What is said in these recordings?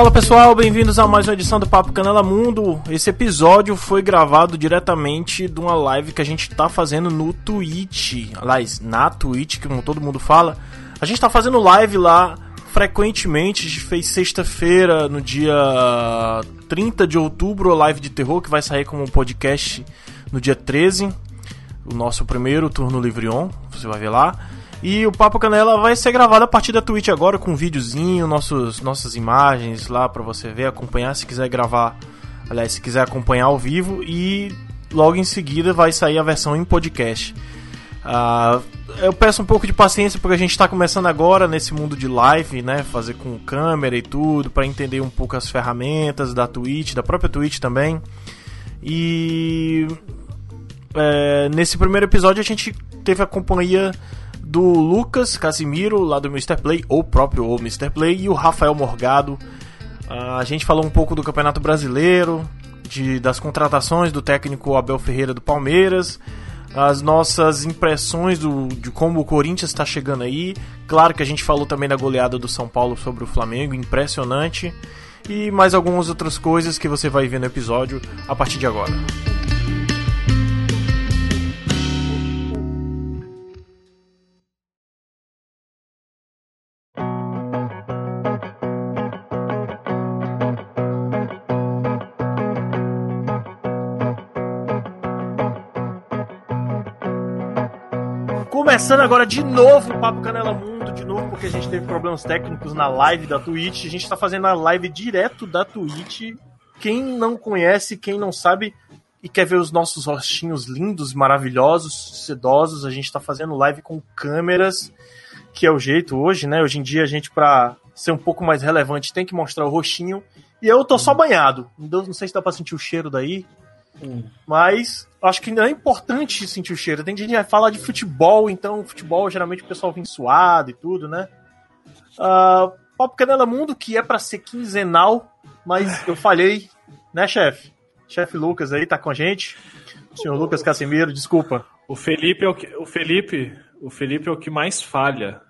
Fala pessoal, bem-vindos a mais uma edição do Papo Canela Mundo. Esse episódio foi gravado diretamente de uma live que a gente tá fazendo no Twitch. Aliás, na Twitch, como todo mundo fala. A gente tá fazendo live lá frequentemente. A gente fez sexta-feira, no dia 30 de outubro, a live de terror, que vai sair como podcast no dia 13. O nosso primeiro turno livre on, você vai ver lá. E o Papo Canela vai ser gravado a partir da Twitch agora com um videozinho, nossos, nossas imagens lá para você ver, acompanhar se quiser gravar, aliás, se quiser acompanhar ao vivo e logo em seguida vai sair a versão em podcast. Uh, eu peço um pouco de paciência porque a gente está começando agora nesse mundo de live, né? Fazer com câmera e tudo, para entender um pouco as ferramentas da Twitch, da própria Twitch também. E é, nesse primeiro episódio a gente teve a companhia do Lucas Casimiro, lá do Mr. Play, ou próprio ou Mr. Play, e o Rafael Morgado. Uh, a gente falou um pouco do Campeonato Brasileiro, de, das contratações do técnico Abel Ferreira do Palmeiras, as nossas impressões do, de como o Corinthians está chegando aí. Claro que a gente falou também da goleada do São Paulo sobre o Flamengo, impressionante. E mais algumas outras coisas que você vai ver no episódio a partir de agora. Começando agora de novo o Papo Canela Mundo, de novo, porque a gente teve problemas técnicos na live da Twitch. A gente tá fazendo a live direto da Twitch. Quem não conhece, quem não sabe e quer ver os nossos rostinhos lindos, maravilhosos, sedosos, a gente tá fazendo live com câmeras, que é o jeito hoje, né? Hoje em dia a gente, pra ser um pouco mais relevante, tem que mostrar o rostinho. E eu tô só banhado. Não sei se dá pra sentir o cheiro daí. Hum. Mas acho que ainda é importante sentir o cheiro. Tem gente que vai falar de futebol, então futebol geralmente o pessoal vem suado e tudo, né? Uh, Papo Canela Mundo, que é para ser quinzenal, mas eu falhei, né, chefe? Chefe Lucas aí tá com a gente. O senhor Lucas Casemiro, desculpa. O Felipe é o que, o Felipe, o Felipe é o que mais falha.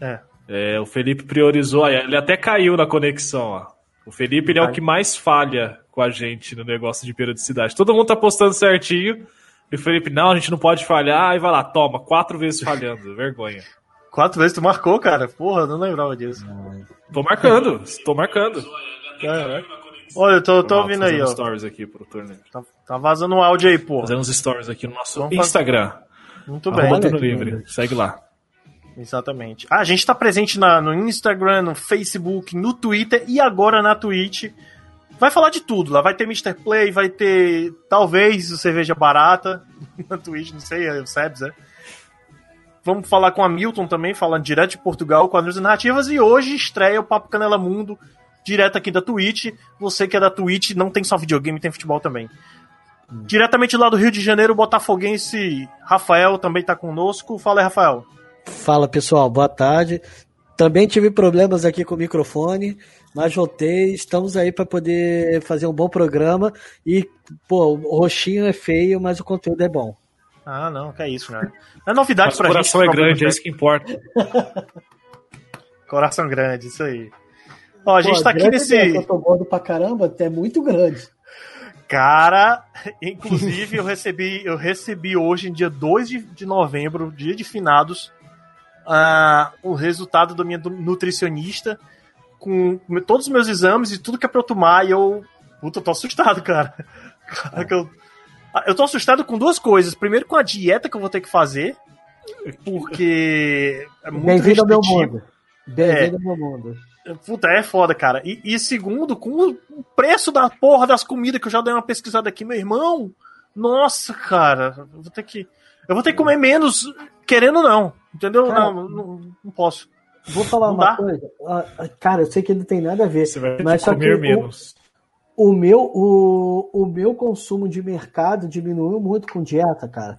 É. é o Felipe priorizou, ele até caiu na conexão, ó. O Felipe ele é o que mais falha com a gente no negócio de periodicidade. Todo mundo tá postando certinho. E o Felipe, não, a gente não pode falhar. E vai lá, toma, quatro vezes falhando. Vergonha. Quatro vezes tu marcou, cara? Porra, não lembrava disso. Tô marcando, tô marcando. Olha, eu tô, tô ouvindo aí, ó. stories aqui pro torneio. Tá, tá, vazando um áudio aí, pô. Fazendo uns stories aqui no nosso Vamos Instagram. Fazer... Muito Arroba bem. Livre. Segue lá. Exatamente. Ah, a gente tá presente na, no Instagram, no Facebook, no Twitter e agora na Twitch vai falar de tudo. Lá vai ter Mr. Play, vai ter talvez cerveja barata na Twitch, não sei, é o Sebs, é. Vamos falar com a Milton também, falando direto de Portugal, com as narrativas. E hoje estreia o Papo Canela Mundo, direto aqui da Twitch. Você que é da Twitch, não tem só videogame, tem futebol também. Diretamente lá do Rio de Janeiro, o botafoguense Rafael também está conosco. Fala aí, Rafael. Fala pessoal, boa tarde. Também tive problemas aqui com o microfone, mas voltei. Estamos aí para poder fazer um bom programa. E, pô, o roxinho é feio, mas o conteúdo é bom. Ah, não, que é isso, né? Não é novidade para gente. O coração é grande, é isso que importa. coração grande, isso aí. Ó, a gente pô, tá aqui nesse. Eu tô gordo pra caramba, é muito grande. Cara, inclusive eu recebi, eu recebi hoje, dia 2 de, de novembro, dia de finados, uh, o resultado da minha nutricionista com todos os meus exames e tudo que é pra eu tomar, e eu. Puta, eu tô assustado, cara. eu, ah, eu tô assustado com duas coisas. Primeiro, com a dieta que eu vou ter que fazer, porque. É Bem-vindo ao meu mundo. Bem-vindo é, ao meu mundo. Puta, é foda, cara. E, e, segundo, com o preço da porra das comidas que eu já dei uma pesquisada aqui, meu irmão. Nossa, cara. Eu vou ter que. Eu vou ter que comer menos, querendo ou não. Entendeu? Cara, não, não, não, posso. Vou falar não uma dá? coisa. Ah, ah, cara, eu sei que não tem nada a ver. Você vai mas comer menos. O, o, meu, o, o meu consumo de mercado diminuiu muito com dieta, cara.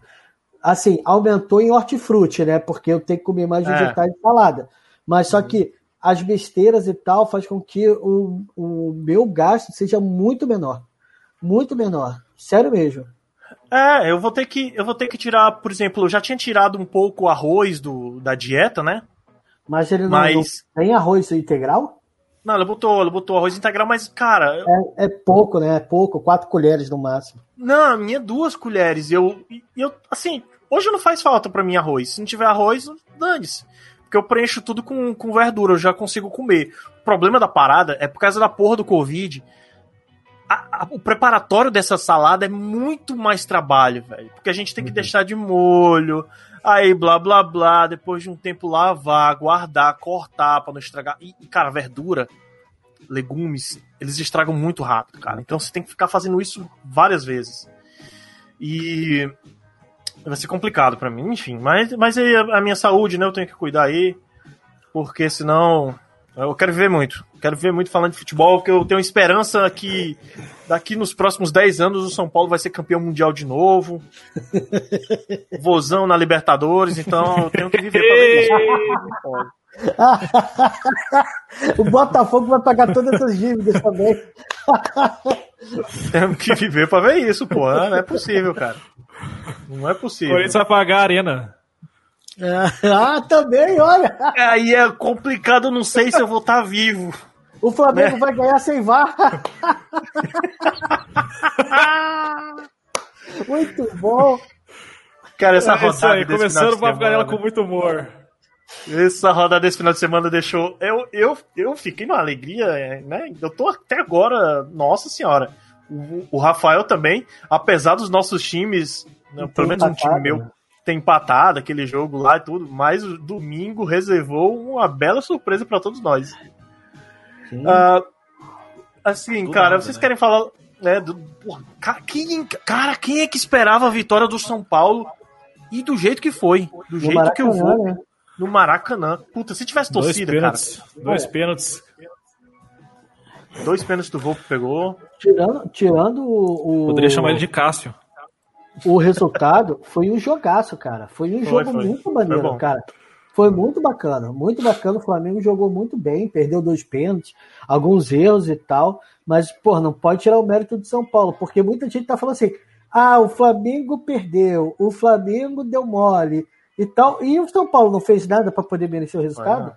Assim, aumentou em hortifruti, né? Porque eu tenho que comer mais é. vegetais é. e salada. Mas só uhum. que as besteiras e tal faz com que o, o meu gasto seja muito menor. Muito menor. Sério mesmo. É, eu vou ter que eu vou ter que tirar, por exemplo, eu já tinha tirado um pouco o arroz do, da dieta, né? Mas ele não, Mas... não tem arroz integral? Não, ela botou, ela botou arroz integral, mas, cara. É, é pouco, né? É pouco, quatro colheres no máximo. Não, a minha é duas colheres. Eu, eu, assim, hoje não faz falta para mim arroz. Se não tiver arroz, dane-se. Porque eu preencho tudo com, com verdura, eu já consigo comer. O problema da parada é por causa da porra do Covid. A, a, o preparatório dessa salada é muito mais trabalho, velho. Porque a gente tem que uhum. deixar de molho, Aí, blá, blá, blá, depois de um tempo lavar, guardar, cortar para não estragar. E, cara, verdura, legumes, eles estragam muito rápido, cara. Então você tem que ficar fazendo isso várias vezes. E vai ser complicado para mim, enfim. Mas, mas aí a minha saúde, né, eu tenho que cuidar aí, porque senão eu quero ver muito. Quero ver muito falando de futebol, porque eu tenho esperança que daqui nos próximos 10 anos o São Paulo vai ser campeão mundial de novo. Vozão na Libertadores, então eu tenho que viver pra ver isso. o Botafogo vai pagar todas essas dívidas também. Temos que viver pra ver isso, pô. Não é possível, cara. Não é possível. Por isso vai pagar a arena. ah, também, olha. Aí é complicado, não sei se eu vou estar tá vivo. O Flamengo né? vai ganhar sem VAR. muito bom. Cara, essa é rodada. Aí, começando o Papo com muito humor. Essa rodada desse final de semana deixou. Eu, eu, eu fiquei numa alegria, né? Eu tô até agora, nossa senhora. O, o Rafael também, apesar dos nossos times, né, pelo menos um time meu, ter empatado aquele jogo lá e tudo, mas o domingo reservou uma bela surpresa para todos nós. Uh, assim, cara, nada, vocês né? querem falar. Né, do, porra, cara, quem, cara, quem é que esperava a vitória do São Paulo e do jeito que foi? Do jeito Maracanã, que eu vou. Né? No Maracanã. Puta, se tivesse torcida, dois pênaltis, cara. Dois pênaltis. Dois pênaltis do Volpe pegou. Tirando, tirando o. Poderia chamar ele de Cássio o resultado foi um jogaço, cara. Foi um foi, jogo foi. muito maneiro, foi cara. Foi muito bacana, muito bacana. O Flamengo jogou muito bem, perdeu dois pênaltis, alguns erros e tal. Mas, pô, não pode tirar o mérito de São Paulo, porque muita gente tá falando assim: ah, o Flamengo perdeu, o Flamengo deu mole e tal. E o São Paulo não fez nada para poder merecer o resultado?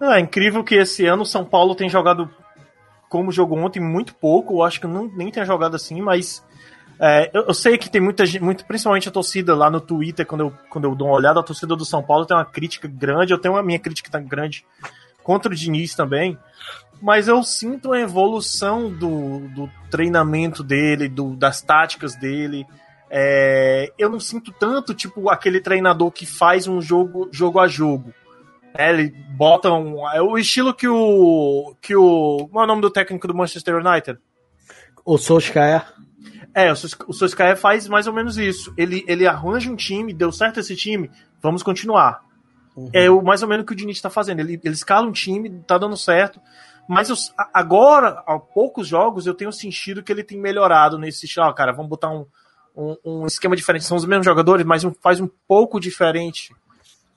É. é incrível que esse ano o São Paulo tem jogado como jogou ontem muito pouco. Eu acho que não, nem tem jogado assim, mas é, eu, eu, sei que tem muita gente, muito, principalmente a torcida lá no Twitter, quando eu, quando eu dou uma olhada, a torcida do São Paulo tem uma crítica grande, eu tenho a minha crítica grande contra o Diniz também, mas eu sinto a evolução do, do treinamento dele, do, das táticas dele. É, eu não sinto tanto, tipo, aquele treinador que faz um jogo, jogo a jogo. É, ele bota um. É o estilo que o. que o. Qual é o nome do técnico do Manchester United? O Solskjaer. É, o Solskjaer faz mais ou menos isso. Ele, ele arranja um time, deu certo esse time, vamos continuar. Uhum. É o, mais ou menos o que o Diniz está fazendo. Ele, ele escala um time, tá dando certo. Mas eu, agora, há poucos jogos, eu tenho sentido que ele tem melhorado nesse estilo. Ah, cara, vamos botar um, um, um, esquema diferente. São os mesmos jogadores, mas um, faz um pouco diferente.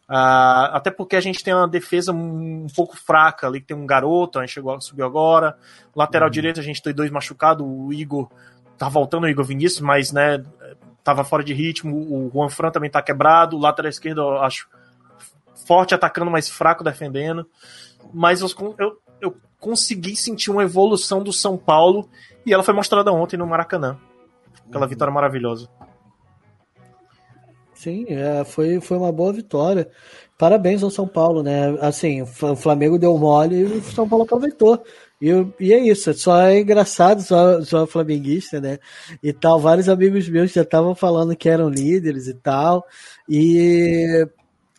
Uh, até porque a gente tem uma defesa um, um, pouco fraca ali, que tem um garoto, a gente chegou, subiu agora. Lateral uhum. direito, a gente tem dois machucados, o Igor tá voltando o Igor Vinícius, mas, né, tava fora de ritmo. O Juan Fran também tá quebrado. O lateral esquerdo, eu acho forte atacando, mas fraco defendendo. Mas eu, eu, eu consegui sentir uma evolução do São Paulo e ela foi mostrada ontem no Maracanã. Aquela uhum. vitória maravilhosa. Sim, é, foi, foi uma boa vitória. Parabéns ao São Paulo, né? Assim, o Flamengo deu mole e o São Paulo aproveitou. E, e é isso, só é engraçado, só, só flamenguista, né? E tal, vários amigos meus já estavam falando que eram líderes e tal. E,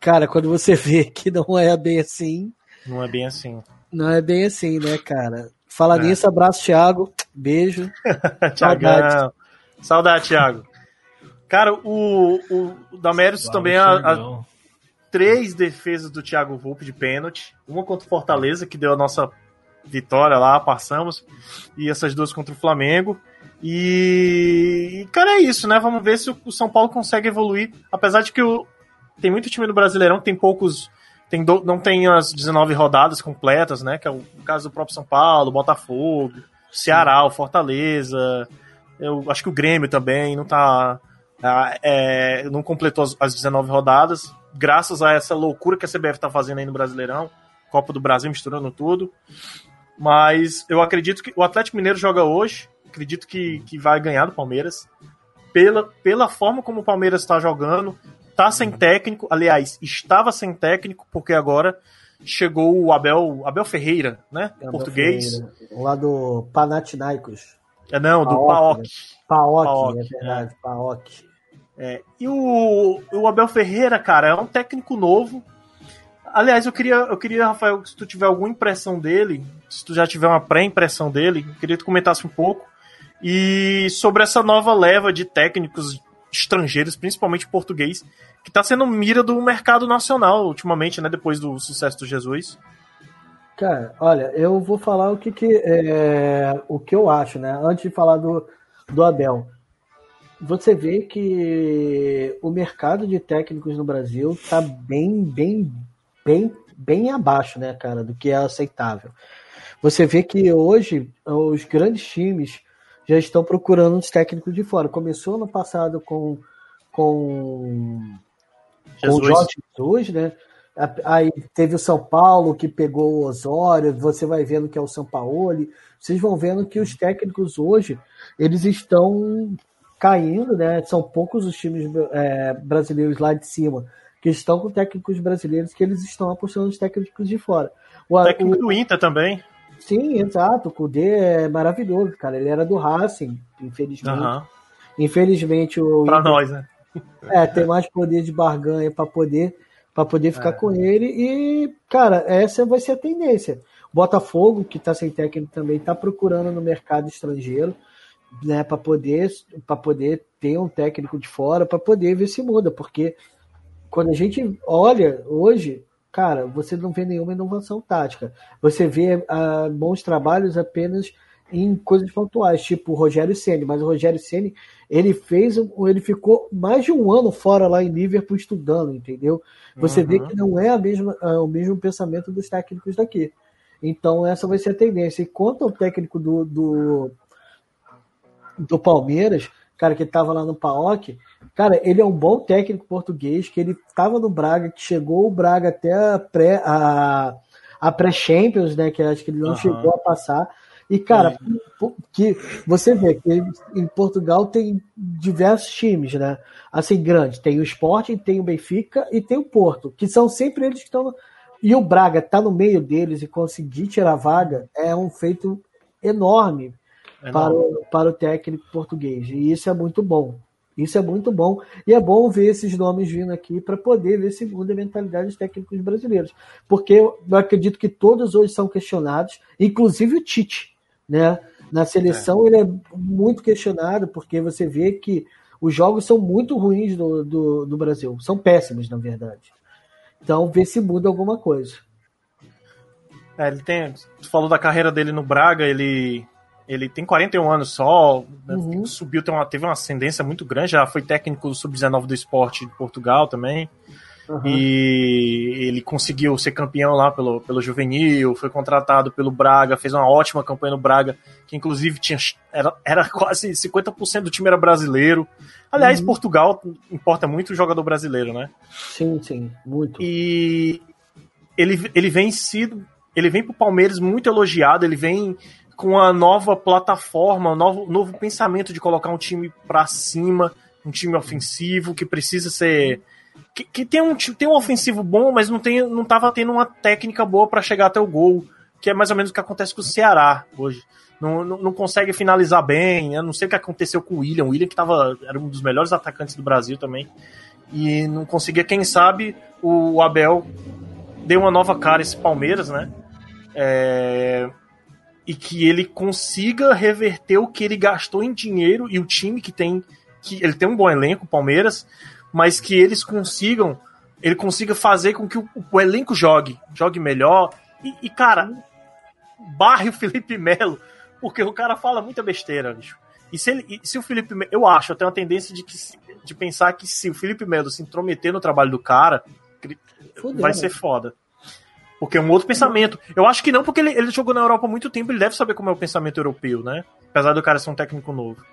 cara, quando você vê que não é bem assim. Não é bem assim. Não é bem assim, né, cara? Fala é. nisso, abraço, Thiago. Beijo. Saudade. Saudade, Thiago. Cara, o, o, o Damérios também. A, a, três defesas do Thiago Volpe de pênalti. Uma contra o Fortaleza, que deu a nossa vitória lá, passamos. E essas duas contra o Flamengo. E, cara, é isso, né? Vamos ver se o São Paulo consegue evoluir. Apesar de que o, tem muito time no Brasileirão, tem poucos. Tem do, não tem as 19 rodadas completas, né? Que é o, o caso do próprio São Paulo, Botafogo, Ceará, o Fortaleza. Eu acho que o Grêmio também não tá. É, não completou as, as 19 rodadas, graças a essa loucura que a CBF tá fazendo aí no Brasileirão Copa do Brasil, misturando tudo. Mas eu acredito que o Atlético Mineiro joga hoje. Acredito que, que vai ganhar do Palmeiras. Pela, pela forma como o Palmeiras está jogando, tá sem técnico. Aliás, estava sem técnico, porque agora chegou o Abel, Abel Ferreira, né? Abel português. Ferreira. Lá do Panathinaikos. É, não, do PAOK. Né? PAOK, é verdade, é. PAOK. É, e o, o Abel Ferreira, cara, é um técnico novo. Aliás, eu queria, eu queria, Rafael, se tu tiver alguma impressão dele, se tu já tiver uma pré-impressão dele, eu queria que tu comentasse um pouco. E sobre essa nova leva de técnicos estrangeiros, principalmente português, que está sendo mira do mercado nacional ultimamente, né? Depois do sucesso do Jesus. Cara, olha, eu vou falar o que, que é, o que eu acho, né? Antes de falar do, do Abel. Você vê que o mercado de técnicos no Brasil está bem, bem, bem, bem abaixo, né, cara, do que é aceitável. Você vê que hoje os grandes times já estão procurando os técnicos de fora. Começou no passado com com, Jesus. com o Jorge Jesus, né? Aí teve o São Paulo que pegou o Osório, você vai vendo que é o São Paulo. Vocês vão vendo que os técnicos hoje eles estão caindo, né? São poucos os times é, brasileiros lá de cima que estão com técnicos brasileiros que eles estão apostando nos técnicos de fora. O, técnico o, do Inter também. Sim, exato. O Kudê é maravilhoso, cara. Ele era do Racing, infelizmente. Uhum. Infelizmente o. Pra Inter, nós, né? É, tem mais poder de barganha para poder para poder ficar é. com ele. E, cara, essa vai ser a tendência. Botafogo, que está sem técnico também, está procurando no mercado estrangeiro, né, para poder, poder ter um técnico de fora, para poder ver se muda, porque quando a gente olha hoje, cara, você não vê nenhuma inovação tática. Você vê ah, bons trabalhos apenas em coisas pontuais, tipo o Rogério Ceni, mas o Rogério Ceni ele fez, ele ficou mais de um ano fora lá em Liverpool estudando, entendeu? Você uhum. vê que não é a mesma, é o mesmo pensamento dos técnicos daqui. Então essa vai ser a tendência. E quanto ao técnico do, do, do Palmeiras, cara que estava lá no PAOK, cara, ele é um bom técnico português, que ele estava no Braga, que chegou o Braga até a pré a, a pré-Champions, né? Que acho que ele não uhum. chegou a passar e, cara, que você vê que em Portugal tem diversos times, né? Assim, grandes. Tem o Sporting, tem o Benfica e tem o Porto, que são sempre eles que estão. E o Braga tá no meio deles e conseguir tirar a vaga é um feito enorme, enorme. Para, o, para o técnico português. E isso é muito bom. Isso é muito bom. E é bom ver esses nomes vindo aqui para poder ver se muda a mentalidade dos técnicos brasileiros. Porque eu acredito que todos hoje são questionados, inclusive o Tite né? Na seleção é. ele é muito questionado porque você vê que os jogos são muito ruins do, do, do Brasil, são péssimos na verdade. Então vê se muda alguma coisa. É, ele tem, tu falou da carreira dele no Braga, ele ele tem 41 anos só, né? uhum. subiu, teve uma, teve uma ascendência muito grande, já foi técnico do sub-19 do esporte de Portugal também. Uhum. E ele conseguiu ser campeão lá pelo, pelo Juvenil, foi contratado pelo Braga, fez uma ótima campanha no Braga, que inclusive tinha, era, era quase 50% do time era brasileiro. Aliás, uhum. Portugal importa muito o jogador brasileiro, né? Sim, sim, muito. E ele, ele vem sido. Ele vem pro Palmeiras muito elogiado, ele vem com uma nova plataforma, um novo, novo pensamento de colocar um time para cima, um time ofensivo que precisa ser que, que, tem, um, tem um ofensivo bom, mas não, tem, não tava tendo uma técnica boa para chegar até o gol, que é mais ou menos o que acontece com o Ceará hoje. Não, não, não, consegue finalizar bem. Eu não sei o que aconteceu com o William. O William, que tava, era um dos melhores atacantes do Brasil também. E não conseguia. Quem sabe o Abel deu uma nova cara esse Palmeiras, né? É, e que ele consiga reverter o que ele gastou em dinheiro e o time que tem. que Ele tem um bom elenco, Palmeiras, mas que eles consigam, ele consiga fazer com que o, o elenco jogue, jogue melhor. E, e, cara, barre o Felipe Melo, porque o cara fala muita besteira, bicho. E se, ele, se o Felipe Melo, eu acho, eu tenho uma tendência de, que, de pensar que se o Felipe Melo se intrometer no trabalho do cara, Fudeu, vai ser foda. Porque é um outro pensamento. Eu acho que não, porque ele, ele jogou na Europa há muito tempo, ele deve saber como é o pensamento europeu, né? Apesar do cara ser um técnico novo.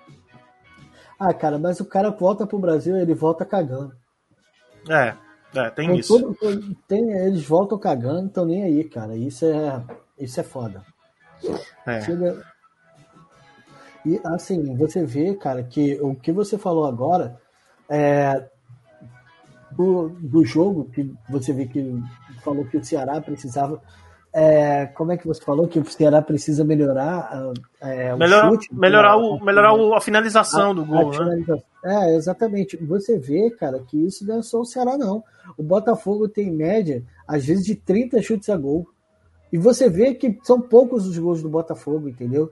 Ah, cara, mas o cara volta pro Brasil ele volta cagando. É. É, tem então, isso. Todo, tem, eles voltam cagando, estão nem aí, cara. Isso é, isso é foda. É. Chega... E assim, você vê, cara, que o que você falou agora é do, do jogo, que você vê que falou que o Ceará precisava. É, como é que você falou que o Ceará precisa melhorar é, o Melhor, chute, melhorar, o, melhorar o, a finalização a, do gol, né? É, exatamente. Você vê, cara, que isso não é só o Ceará, não. O Botafogo tem média, às vezes, de 30 chutes a gol. E você vê que são poucos os gols do Botafogo, entendeu?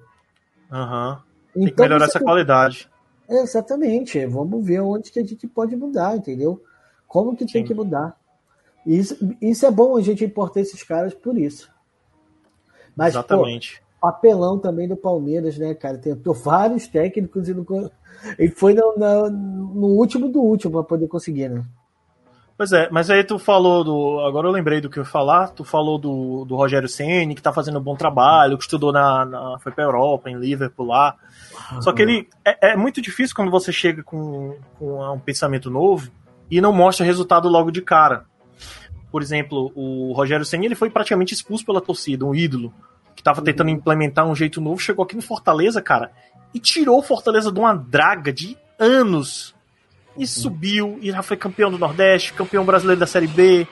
Aham. Uhum. Tem então, que melhorar essa qualidade. exatamente. Vamos ver onde que a gente pode mudar, entendeu? Como que Sim. tem que mudar. Isso, isso é bom a gente importar esses caras por isso. Mas, Exatamente. Pô, papelão também do Palmeiras, né, cara? Tentou vários técnicos e, não, e foi no, no, no último do último para poder conseguir, né? Pois é, mas aí tu falou do. Agora eu lembrei do que eu ia falar. Tu falou do, do Rogério Ceni que tá fazendo um bom trabalho, que estudou na. na foi pra Europa, em Liverpool lá. Só que ele. É, é muito difícil quando você chega com, com um pensamento novo e não mostra resultado logo de cara. Por exemplo, o Rogério Senna ele foi praticamente expulso pela torcida, um ídolo, que estava tentando implementar um jeito novo, chegou aqui no Fortaleza, cara, e tirou o Fortaleza de uma draga de anos. E subiu, e já foi campeão do Nordeste, campeão brasileiro da Série B,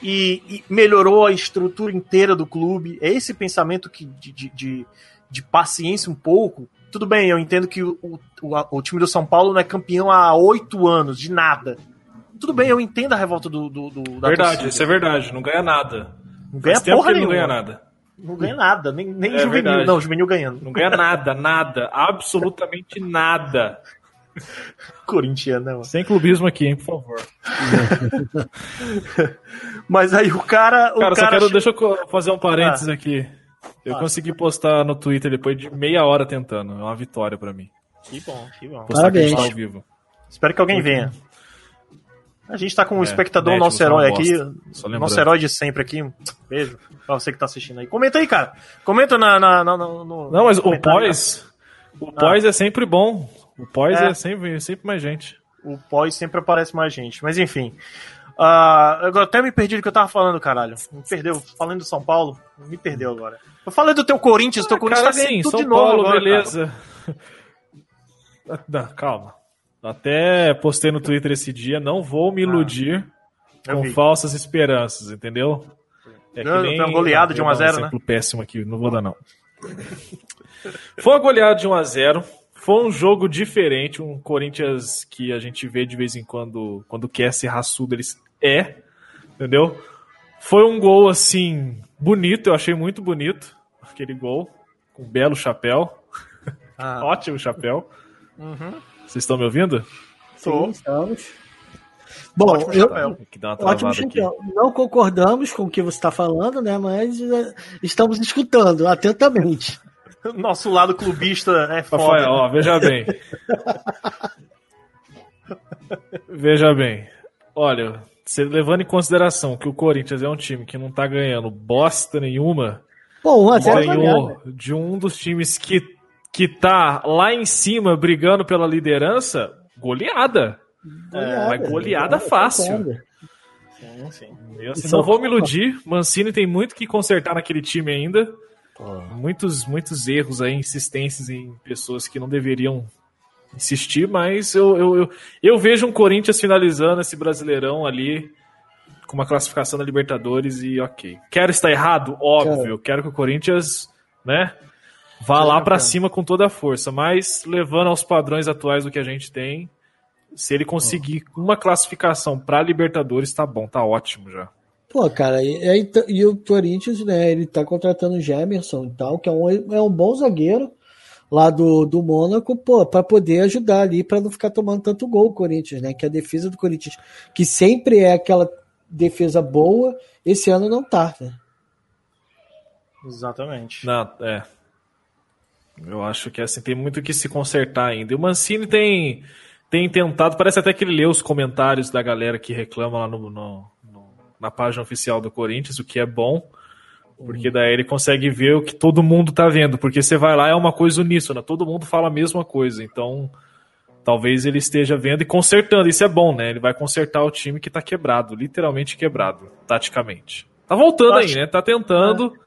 e, e melhorou a estrutura inteira do clube. É esse pensamento que, de, de, de, de paciência um pouco. Tudo bem, eu entendo que o, o, o time do São Paulo não é campeão há oito anos, de nada tudo bem, eu entendo a revolta do, do, do da Verdade, torcida. isso é verdade. Não ganha nada. Não ganha Faz porra nenhuma. Não ganha nada. Não ganha nada, nem, nem é juvenil. Verdade. Não, juvenil ganhando. Não ganha nada, nada. Absolutamente nada. Corintiano, né, Sem clubismo aqui, hein, por favor. Mas aí o cara. O cara, cara, só quero. Deixa eu fazer um parênteses ah. aqui. Eu ah. consegui postar no Twitter depois de meia hora tentando. É uma vitória para mim. Que bom, que bom. Postar Parabéns. Ao vivo. Espero que alguém venha. A gente tá com o um é, espectador, nosso herói aqui. Nosso herói de sempre aqui. Beijo pra você que tá assistindo aí. Comenta aí, cara. Comenta na. na, na no, Não, mas o pós. O pós ah. é sempre bom. O pós é, é sempre, sempre mais gente. O pós sempre aparece mais gente. Mas enfim. Uh, eu até me perdi do que eu tava falando, caralho. Me perdeu. Falando do São Paulo, me perdeu agora. Eu falei do teu Corinthians, ah, teu Corinthians cara, tá sim, São Paulo, agora, beleza. Não, calma. Até postei no Twitter esse dia, não vou me ah. iludir ah, com vi. falsas esperanças, entendeu? É que nem... Foi uma goleada de 1x0, um né? péssimo aqui, não vou dar não. Foi uma goleada de 1x0, foi um jogo diferente, um Corinthians que a gente vê de vez em quando, quando quer ser raçudo, eles é, entendeu? Foi um gol, assim, bonito, eu achei muito bonito, aquele gol, com um belo chapéu, ah. ótimo chapéu. Uhum. Vocês estão me ouvindo? Sim, estamos. Bom, ótimo eu, ótimo chapéu. Não concordamos com o que você está falando, né? Mas é, estamos escutando atentamente. Nosso lado clubista é foda. Rafael, ó, veja bem. veja bem. Olha, você levando em consideração que o Corinthians é um time que não tá ganhando bosta nenhuma, Bom, ganhou de um dos times que que tá lá em cima brigando pela liderança, goleada. É, mas goleada fácil. Sim, sim. Eu, assim, não vou me iludir, Mancini tem muito que consertar naquele time ainda. Muitos, muitos erros aí, insistências em pessoas que não deveriam insistir, mas eu, eu, eu, eu vejo um Corinthians finalizando esse Brasileirão ali com uma classificação da Libertadores e ok. Quero estar errado? Óbvio. Quero, Quero que o Corinthians, né, vá lá para cima com toda a força, mas levando aos padrões atuais do que a gente tem, se ele conseguir uma classificação para Libertadores, tá bom, tá ótimo já. Pô, cara, e, e, o Corinthians, né, ele tá contratando o Gemerson e tal, que é um, é um bom zagueiro lá do, do Mônaco, pô, para poder ajudar ali, para não ficar tomando tanto gol o Corinthians, né, que a defesa do Corinthians, que sempre é aquela defesa boa, esse ano não tá, né? Exatamente. Não, é, eu acho que assim tem muito que se consertar ainda. E o Mancini tem, tem tentado, parece até que ele lê os comentários da galera que reclama lá no, no, no, na página oficial do Corinthians, o que é bom, porque daí ele consegue ver o que todo mundo tá vendo, porque você vai lá é uma coisa uníssona, todo mundo fala a mesma coisa, então talvez ele esteja vendo e consertando. Isso é bom, né? Ele vai consertar o time que tá quebrado, literalmente quebrado, taticamente. Tá voltando aí, né? Tá tentando. É.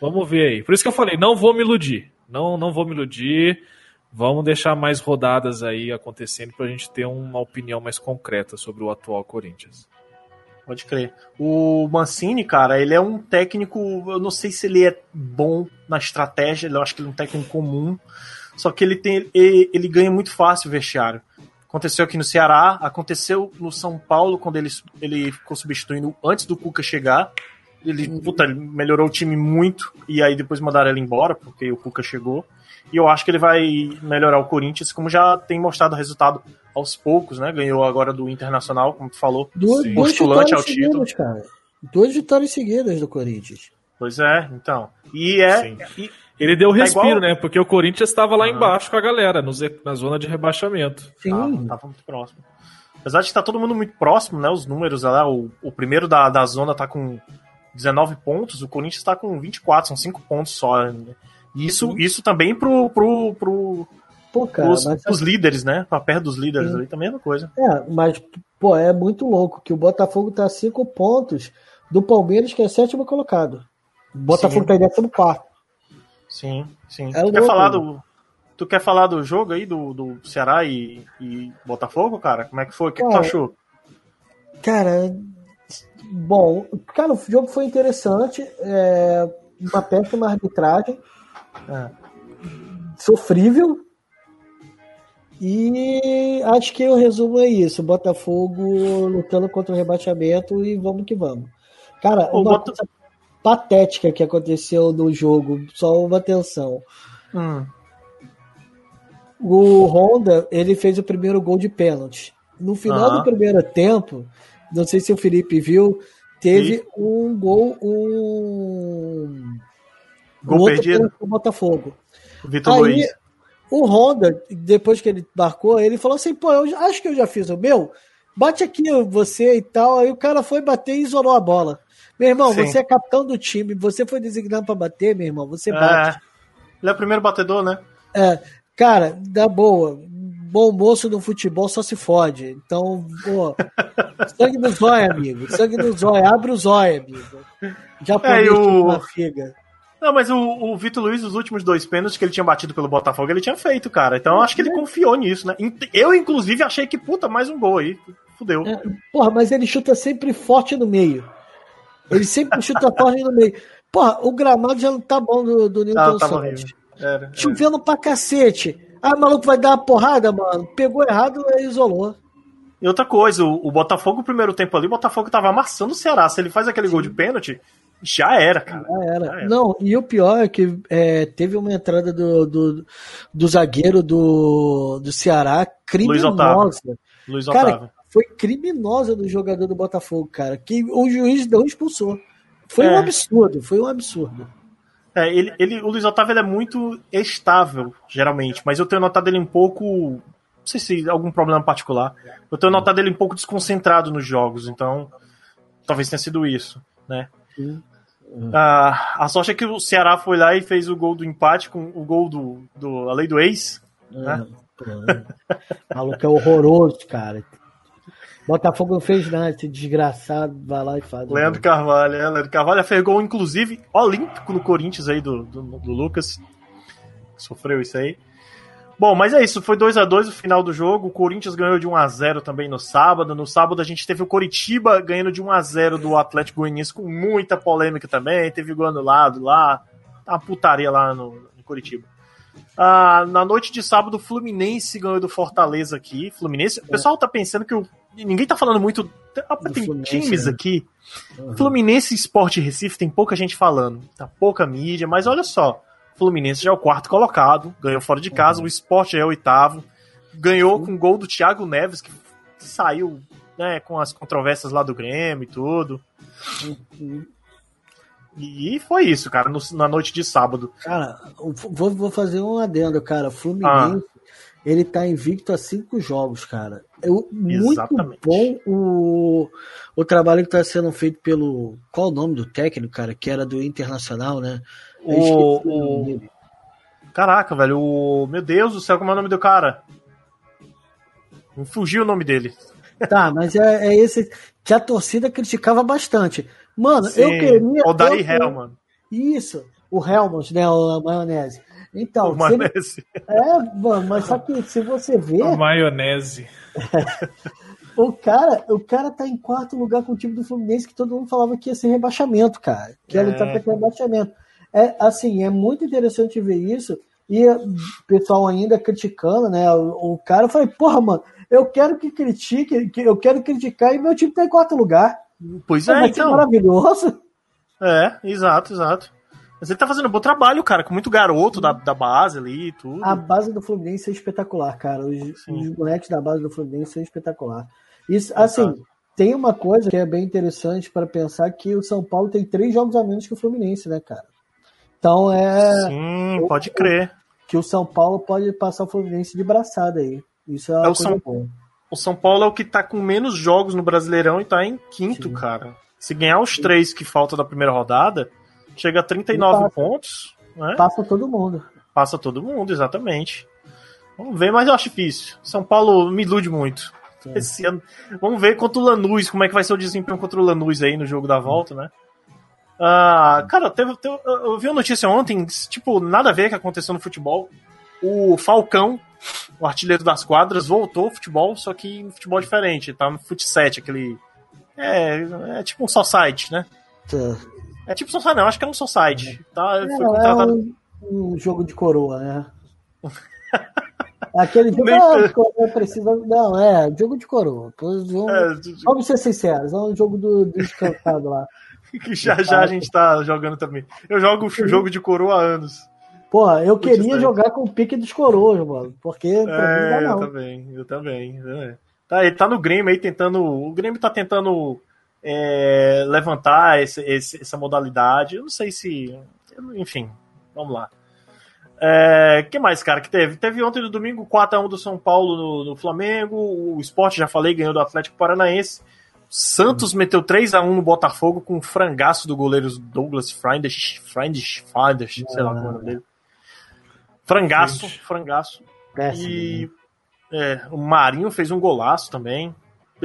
Vamos ver aí. Por isso que eu falei, não vou me iludir. Não, não vou me iludir. Vamos deixar mais rodadas aí acontecendo para a gente ter uma opinião mais concreta sobre o atual Corinthians. Pode crer. O Mancini, cara, ele é um técnico. Eu não sei se ele é bom na estratégia, eu acho que ele é um técnico comum. Só que ele tem. Ele, ele ganha muito fácil o vestiário. Aconteceu aqui no Ceará, aconteceu no São Paulo, quando ele, ele ficou substituindo antes do Cuca chegar. Ele, puta, ele melhorou o time muito, e aí depois mandaram ele embora, porque o Cuca chegou. E eu acho que ele vai melhorar o Corinthians, como já tem mostrado resultado aos poucos, né? Ganhou agora do Internacional, como tu falou, duas, postulante ao título. Seguidas, cara. Duas vitórias seguidas do Corinthians. Pois é, então. E é. E, ele deu tá respiro, igual... né? Porque o Corinthians estava lá embaixo com a galera, no, na zona de rebaixamento. Sim. Tava, tava muito próximo. Apesar de estar todo mundo muito próximo, né? Os números lá, o, o primeiro da, da zona tá com 19 pontos, o Corinthians está com 24, são 5 pontos só. Né? Isso, isso também pro, pro, pro, Pô, cara, os, mas... os líderes, né? Pra perto dos líderes Sim. ali, também é a mesma coisa. É, mas, pô, é muito louco que o Botafogo tá a 5 pontos do Palmeiras, que é sétimo colocado. O Botafogo Sim. tá em décimo quarto. Sim, sim. É tu, quer falar do, tu quer falar do jogo aí, do, do Ceará e, e Botafogo, cara? Como é que foi? O que, que tu achou? Cara, bom, cara, o jogo foi interessante. É, uma péssima arbitragem. É, sofrível. E acho que o resumo é isso: Botafogo lutando contra o rebaixamento e vamos que vamos. Cara, uma Bota... coisa patética que aconteceu no jogo, só uma atenção. Hum. O Honda, ele fez o primeiro gol de pênalti. No final do primeiro tempo, não sei se o Felipe viu, teve Sim. um gol, um gol um perdido o Botafogo. Vitor Aí, Luiz. O Honda, depois que ele marcou, ele falou assim: pô, eu acho que eu já fiz o meu. Bate aqui você e tal. Aí o cara foi bater e isolou a bola. Meu irmão, Sim. você é capitão do time, você foi designado para bater, meu irmão, você bate. É, ele é o primeiro batedor, né? É, cara, da boa. Bom moço no futebol só se fode. Então, pô, sangue no zóio, amigo. Sangue no zóio. Abre o zóio, amigo. Já é, o... uma figa. Não, mas o, o Vitor Luiz, os últimos dois pênaltis que ele tinha batido pelo Botafogo, ele tinha feito, cara. Então eu acho que ele confiou nisso, né? Eu, inclusive, achei que, puta, mais um gol aí. Fudeu. É, porra, mas ele chuta sempre forte no meio. Ele sempre chuta forte no meio. Porra, o gramado já não tá bom do, do Newton ah, Santos. Chovendo pra cacete. Ah, o maluco vai dar uma porrada, mano. Pegou errado e isolou. E outra coisa, o, o Botafogo, primeiro tempo ali, o Botafogo tava amassando o Ceará. Se ele faz aquele Sim. gol de pênalti, já era, cara. Já era. Já era. Não, e o pior é que é, teve uma entrada do, do, do, zagueiro do, do Ceará criminosa. Luiz Otávio. Luiz Otávio. Cara, foi criminosa do jogador do Botafogo, cara, que o juiz não expulsou. Foi é. um absurdo, foi um absurdo. É, ele, ele, o Luiz Otávio é muito estável, geralmente, mas eu tenho notado ele um pouco. Não sei se algum problema particular. Eu tenho notado ele um pouco desconcentrado nos jogos, então talvez tenha sido isso, né? Ah, a sorte é que o Ceará foi lá e fez o gol do empate com o gol do, do a lei do ex. Né? O maluco é horroroso, cara. Botafogo não fez nada, esse desgraçado vai lá e faz. Leandro Carvalho, é, Leandro Carvalho fez gol, inclusive, olímpico no Corinthians aí do, do, do Lucas. Sofreu isso aí. Bom, mas é isso, foi 2 a 2 o final do jogo. O Corinthians ganhou de 1 a 0 também no sábado. No sábado a gente teve o Coritiba ganhando de 1 a 0 do Atlético Goianiense com muita polêmica também. Teve gol anulado lá. Tá uma putaria lá no, no Coritiba. Ah, na noite de sábado, o Fluminense ganhou do Fortaleza aqui. Fluminense, o pessoal tá pensando que o ninguém tá falando muito. Tem times né? aqui. Uhum. Fluminense Esporte Recife tem pouca gente falando. Tá pouca mídia, mas olha só. Fluminense já é o quarto colocado, ganhou fora de casa, uhum. o Esporte é o oitavo. Ganhou uhum. com o gol do Thiago Neves, que saiu né, com as controvérsias lá do Grêmio e tudo. E foi isso, cara, no, na noite de sábado. Cara, vou, vou fazer um adendo, cara. Fluminense ah ele tá invicto a cinco jogos, cara. Eu, muito bom o, o trabalho que está sendo feito pelo. Qual o nome do técnico, cara? Que era do Internacional, né? O, o... Caraca, velho. O... Meu Deus do céu, como é o nome do cara? Fugiu o nome dele. Tá, mas é, é esse que a torcida criticava bastante. Mano, Sim, eu queria. O Dari Hellman. Isso, o Helmut, né? O maionese. Então, o maionese. Ele... É, mano, mas só que se você ver. A maionese. o cara, o cara tá em quarto lugar com o time do Fluminense que todo mundo falava que ia ser rebaixamento, cara. Que ia lutar é. para rebaixamento. É assim, é muito interessante ver isso. E o pessoal ainda criticando, né? O, o cara, eu falei, porra, mano, eu quero que critique, que eu quero criticar e meu time tá em quarto lugar. Pois é, então. maravilhoso. É, exato, exato. Mas ele tá fazendo um bom trabalho, cara, com muito garoto da, da base ali e tudo. A base do Fluminense é espetacular, cara. Os, os moleques da base do Fluminense são espetacular. Isso, assim, tem uma coisa que é bem interessante para pensar que o São Paulo tem três jogos a menos que o Fluminense, né, cara? Então é. Sim, pode crer. Que o São Paulo pode passar o Fluminense de braçada aí. Isso é, é o São boa. O São Paulo é o que tá com menos jogos no Brasileirão e tá em quinto, Sim. cara. Se ganhar os Sim. três que faltam da primeira rodada, chega a 39 passa, pontos. Né? Passa todo mundo. Passa todo mundo, exatamente. Vamos ver, mas eu acho difícil. São Paulo me ilude muito. Esse ano. Vamos ver contra o Lanús, como é que vai ser o desempenho contra o Lanús aí no jogo da volta, né? Ah, cara, teve, teve, eu vi uma notícia ontem, tipo, nada a ver com o que aconteceu no futebol. O Falcão, o artilheiro das quadras, voltou ao futebol, só que em futebol diferente. Tá no Futset, aquele. É, é tipo um só site, né? Tá. É tipo só não, acho que é um só site. Tá, é, foi contratado... é um, um jogo de coroa, né? Aquele jogo ah, precisa. Não, é, jogo de coroa. Jogo... É, vamos ser sinceros, é um jogo do, do descansado lá. que já já a gente tá jogando também. Eu jogo o jogo de coroa há anos. Porra, eu queria jogar com o pique dos coroas, mano. Porque é, Eu também, eu também. É. Tá, ele tá no Grêmio aí tentando. O Grêmio tá tentando é, levantar esse, esse, essa modalidade. Eu não sei se. Enfim, vamos lá. É, que mais, cara, que teve? Teve ontem no domingo 4x1 do São Paulo no, no Flamengo. O Sport, já falei, ganhou do Atlético Paranaense. Santos meteu 3 a 1 no Botafogo com um frangaço do goleiro Douglas Freindes, Freindes, Freindes, sei lá como é o nome dele. Frangaço, frangaço. Péssimo. E é, o Marinho fez um golaço também.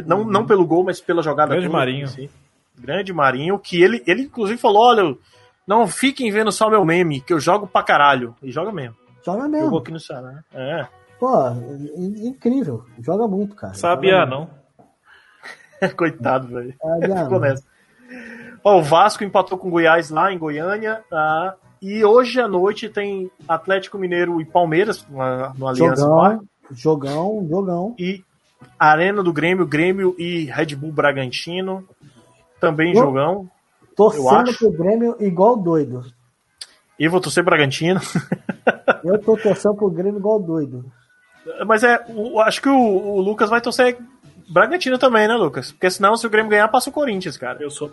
Não, uhum. não pelo gol, mas pela jogada. Grande toda, Marinho. Assim. Grande Marinho, que ele, ele inclusive falou: olha, não fiquem vendo só meu meme, que eu jogo pra caralho. E joga mesmo. Joga mesmo. Jogou aqui no Ceará. Né? É. Pô, incrível. Joga muito, cara. Sabia, não. Coitado, velho. Nessa. Ó, o Vasco empatou com o Goiás lá em Goiânia. Tá? E hoje à noite tem Atlético Mineiro e Palmeiras no Aliança jogão, Jogão, jogão. E Arena do Grêmio, Grêmio e Red Bull Bragantino. Também eu, jogão. Torcendo pro Grêmio igual doido. E vou torcer Bragantino. eu tô torcendo pro Grêmio igual doido. Mas é, o, acho que o, o Lucas vai torcer Bragantino também, né, Lucas? Porque senão, se o Grêmio ganhar, passa o Corinthians, cara. Eu sou.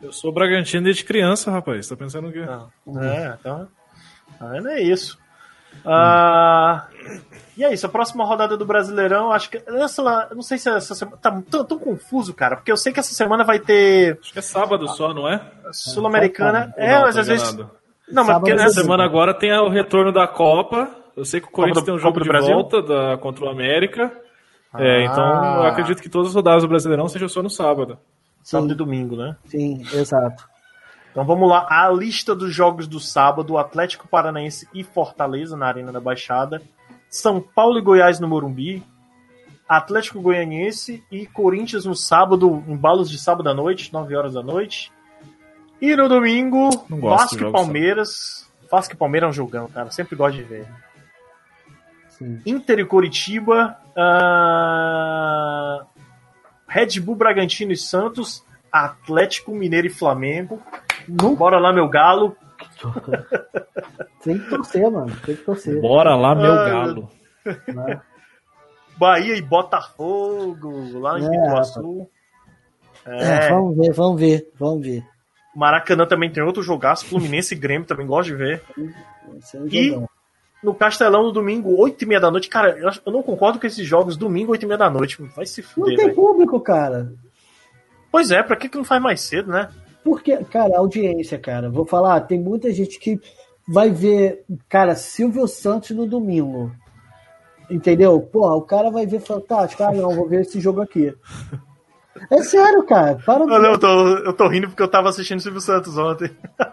Eu sou Bragantino desde criança, rapaz. Tá pensando o quê? Não. É, então. Ainda é isso. Ah, e é isso, a próxima rodada do Brasileirão, acho que. Essa, não sei se essa semana. Tá tão, tão, confuso, cara, porque eu sei que essa semana vai ter. Acho que é sábado só, não é? Sul-Americana. É, é, mas às vezes. Não, mas porque nessa semana agora tem o retorno da Copa. Eu sei que o Corinthians tem um jogo de Brasil? volta da, contra o América. Ah. É, então eu acredito que todas as rodadas do Brasileirão sejam só no sábado. Sábado e domingo, né? Sim, exato. Então vamos lá, a lista dos jogos do sábado: Atlético Paranaense e Fortaleza na Arena da Baixada, São Paulo e Goiás no Morumbi, Atlético Goianiense e Corinthians no sábado, em balos de sábado à noite, 9 horas da noite. E no domingo, Vasco e Palmeiras. Vasco e Palmeiras é um jogão, cara. Sempre gosto de ver. Sim. Inter e Coritiba, uh... Red Bull Bragantino e Santos, Atlético Mineiro e Flamengo. Bora lá, meu galo. Tem que torcer, mano. Tem que torcer. Bora lá, meu ah, galo. Né? Bahia e Botafogo, lá em é, Iguaçu. É. é. vamos ver, vamos ver, vamos ver. Maracanã também tem outro jogaço, Fluminense e Grêmio também gosto de ver. E no Castelão no domingo, 8 e meia da noite. Cara, eu não concordo com esses jogos domingo, 8 e meia da noite. Vai se fuder. Não tem véio. público, cara. Pois é, pra que, que não faz mais cedo, né? Porque, cara, audiência, cara. Vou falar, tem muita gente que vai ver, cara, Silvio Santos no domingo. Entendeu? Pô, o cara vai ver fantástico. Ah, não, vou ver esse jogo aqui. É sério, cara. Para não, não, eu, tô, eu tô rindo porque eu tava assistindo o Silvio Santos ontem.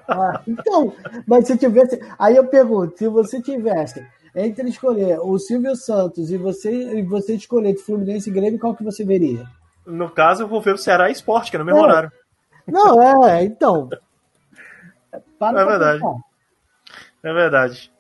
Ah, então, mas se tivesse. Aí eu pergunto: se você tivesse entre escolher o Silvio Santos e você, e você escolher de Fluminense e Grêmio, qual que você veria? No caso, eu vou ver o Ceará Esporte, que é no mesmo é. horário. Não, é, então. Para é verdade. Pensar. É verdade.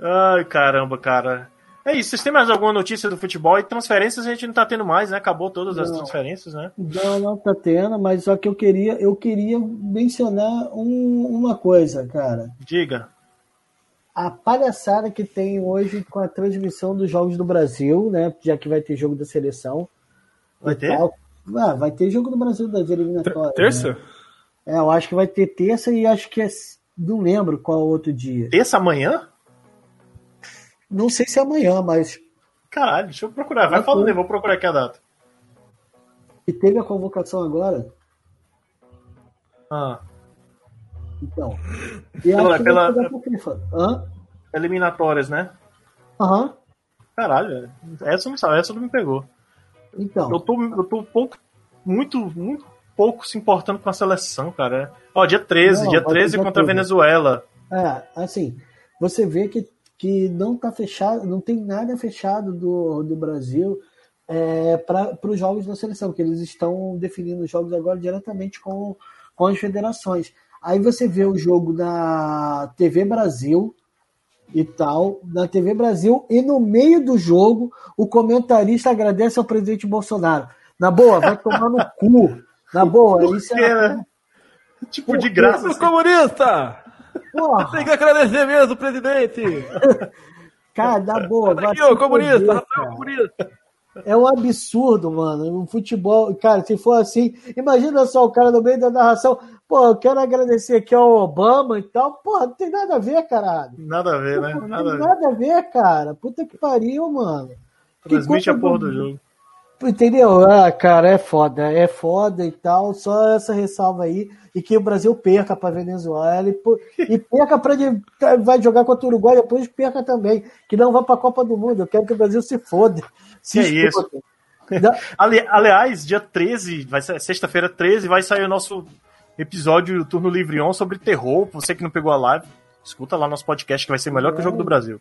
Ai, caramba, cara. É isso, vocês têm mais alguma notícia do futebol? E transferências a gente não tá tendo mais, né? Acabou todas as transferências, né? Não, não tá tendo, mas só que eu queria, eu queria mencionar um, uma coisa, cara. Diga. A palhaçada que tem hoje com a transmissão dos Jogos do Brasil, né? Já que vai ter jogo da seleção. Vai ter? Ah, vai ter jogo do Brasil das eliminatórias. Terça? Né? É, eu acho que vai ter terça e acho que é. Não lembro qual outro dia. Terça amanhã? Não sei se é amanhã, mas. Caralho, deixa eu procurar. Vai falando aí, vou procurar aqui a data. E teve a convocação agora? Ah. Então. E pela, pela... Hã? Eliminatórias, né? Aham. Uhum. Caralho, essa não sabe, essa não me pegou. Então. Eu tô, eu tô pouco, muito, muito pouco se importando com a seleção, cara. Ó, dia 13, não, dia 13 contra a Venezuela. É, assim, você vê que que não está fechado, não tem nada fechado do, do Brasil é, para os jogos da seleção, que eles estão definindo os jogos agora diretamente com, com as federações. Aí você vê o jogo na TV Brasil e tal, na TV Brasil, e no meio do jogo o comentarista agradece ao presidente Bolsonaro. Na boa, vai tomar no cu. Na boa, isso é. Né? Tipo, de graça. Assim. comunista! Porra. Tem que agradecer mesmo, presidente. Cara, dá boa. Vai aqui, ô, comunista, Rafael, comunista. É um absurdo, mano. O futebol, cara, se for assim, imagina só o cara no meio da narração. Pô, eu quero agradecer aqui ao Obama e tal. Pô, não tem nada a ver, caralho. Nada a ver, né? Nada, não tem nada a ver, cara. Puta que pariu, mano. Transmite a porra do jogo. Entendeu? Ah, cara, é foda, é foda e tal. Só essa ressalva aí. E que o Brasil perca para Venezuela e, e perca para vai jogar contra o Uruguai depois perca também. Que não vá para a Copa do Mundo. Eu quero que o Brasil se foda. Se é isso. Ali, aliás, dia 13, vai sexta-feira 13, vai sair o nosso episódio Turno Livre On sobre terror. Você que não pegou a live, escuta lá nosso podcast que vai ser melhor é. que o Jogo do Brasil.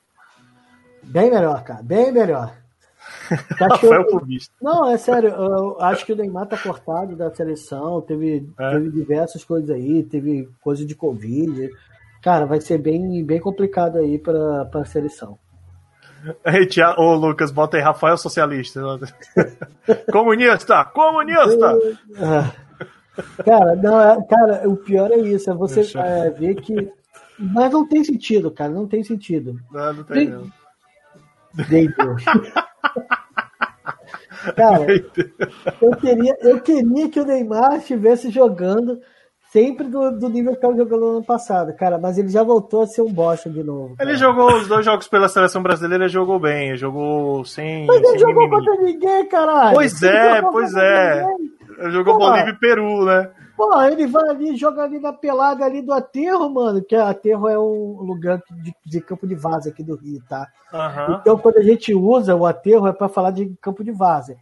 Bem melhor, cara, bem melhor. Rafael Clubista. Não, é sério, eu acho que o Neymar tá cortado da seleção, teve, é. teve diversas coisas aí, teve coisa de Covid. Cara, vai ser bem, bem complicado aí pra, pra seleção. Ei, tia, ô Lucas, bota aí Rafael Socialista. comunista! Comunista! cara, não, é, cara, o pior é isso, é você é, ver que. Mas não tem sentido, cara, não tem sentido. Não, não tem, tem... não. Cara, eu queria, eu queria que o Neymar estivesse jogando sempre do, do nível que estava jogando no ano passado, cara, mas ele já voltou a ser um bosta de novo. Cara. Ele jogou os dois jogos pela seleção brasileira, ele jogou bem, ele jogou sem. Mas ele jogou mimimi. contra ninguém, caralho. Pois é, pois é. Ele jogou Bolívia e Peru, né? Pô, ele vai ali, joga ali na pelada ali do aterro, mano, que aterro é um lugar de, de campo de vaza aqui do Rio, tá? Uhum. Então, quando a gente usa o aterro, é para falar de campo de vaza.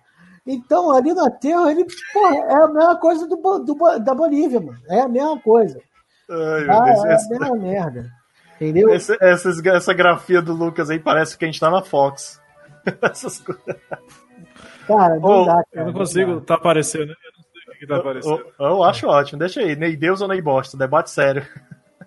Então, ali no aterro, ele, porra, é a mesma coisa do, do, da Bolívia, mano. É a mesma coisa. Ai, meu ah, Deus. É essa... a mesma merda. Entendeu? Essa, essa, essa grafia do Lucas aí parece que a gente tá na Fox. Essas coisas. Cara, não oh, dá, cara, Eu não consigo, não tá aparecendo, né? Que tá aparecendo. Eu, eu, acho ótimo, deixa aí. Nem Deus ou nem bosta, debate sério.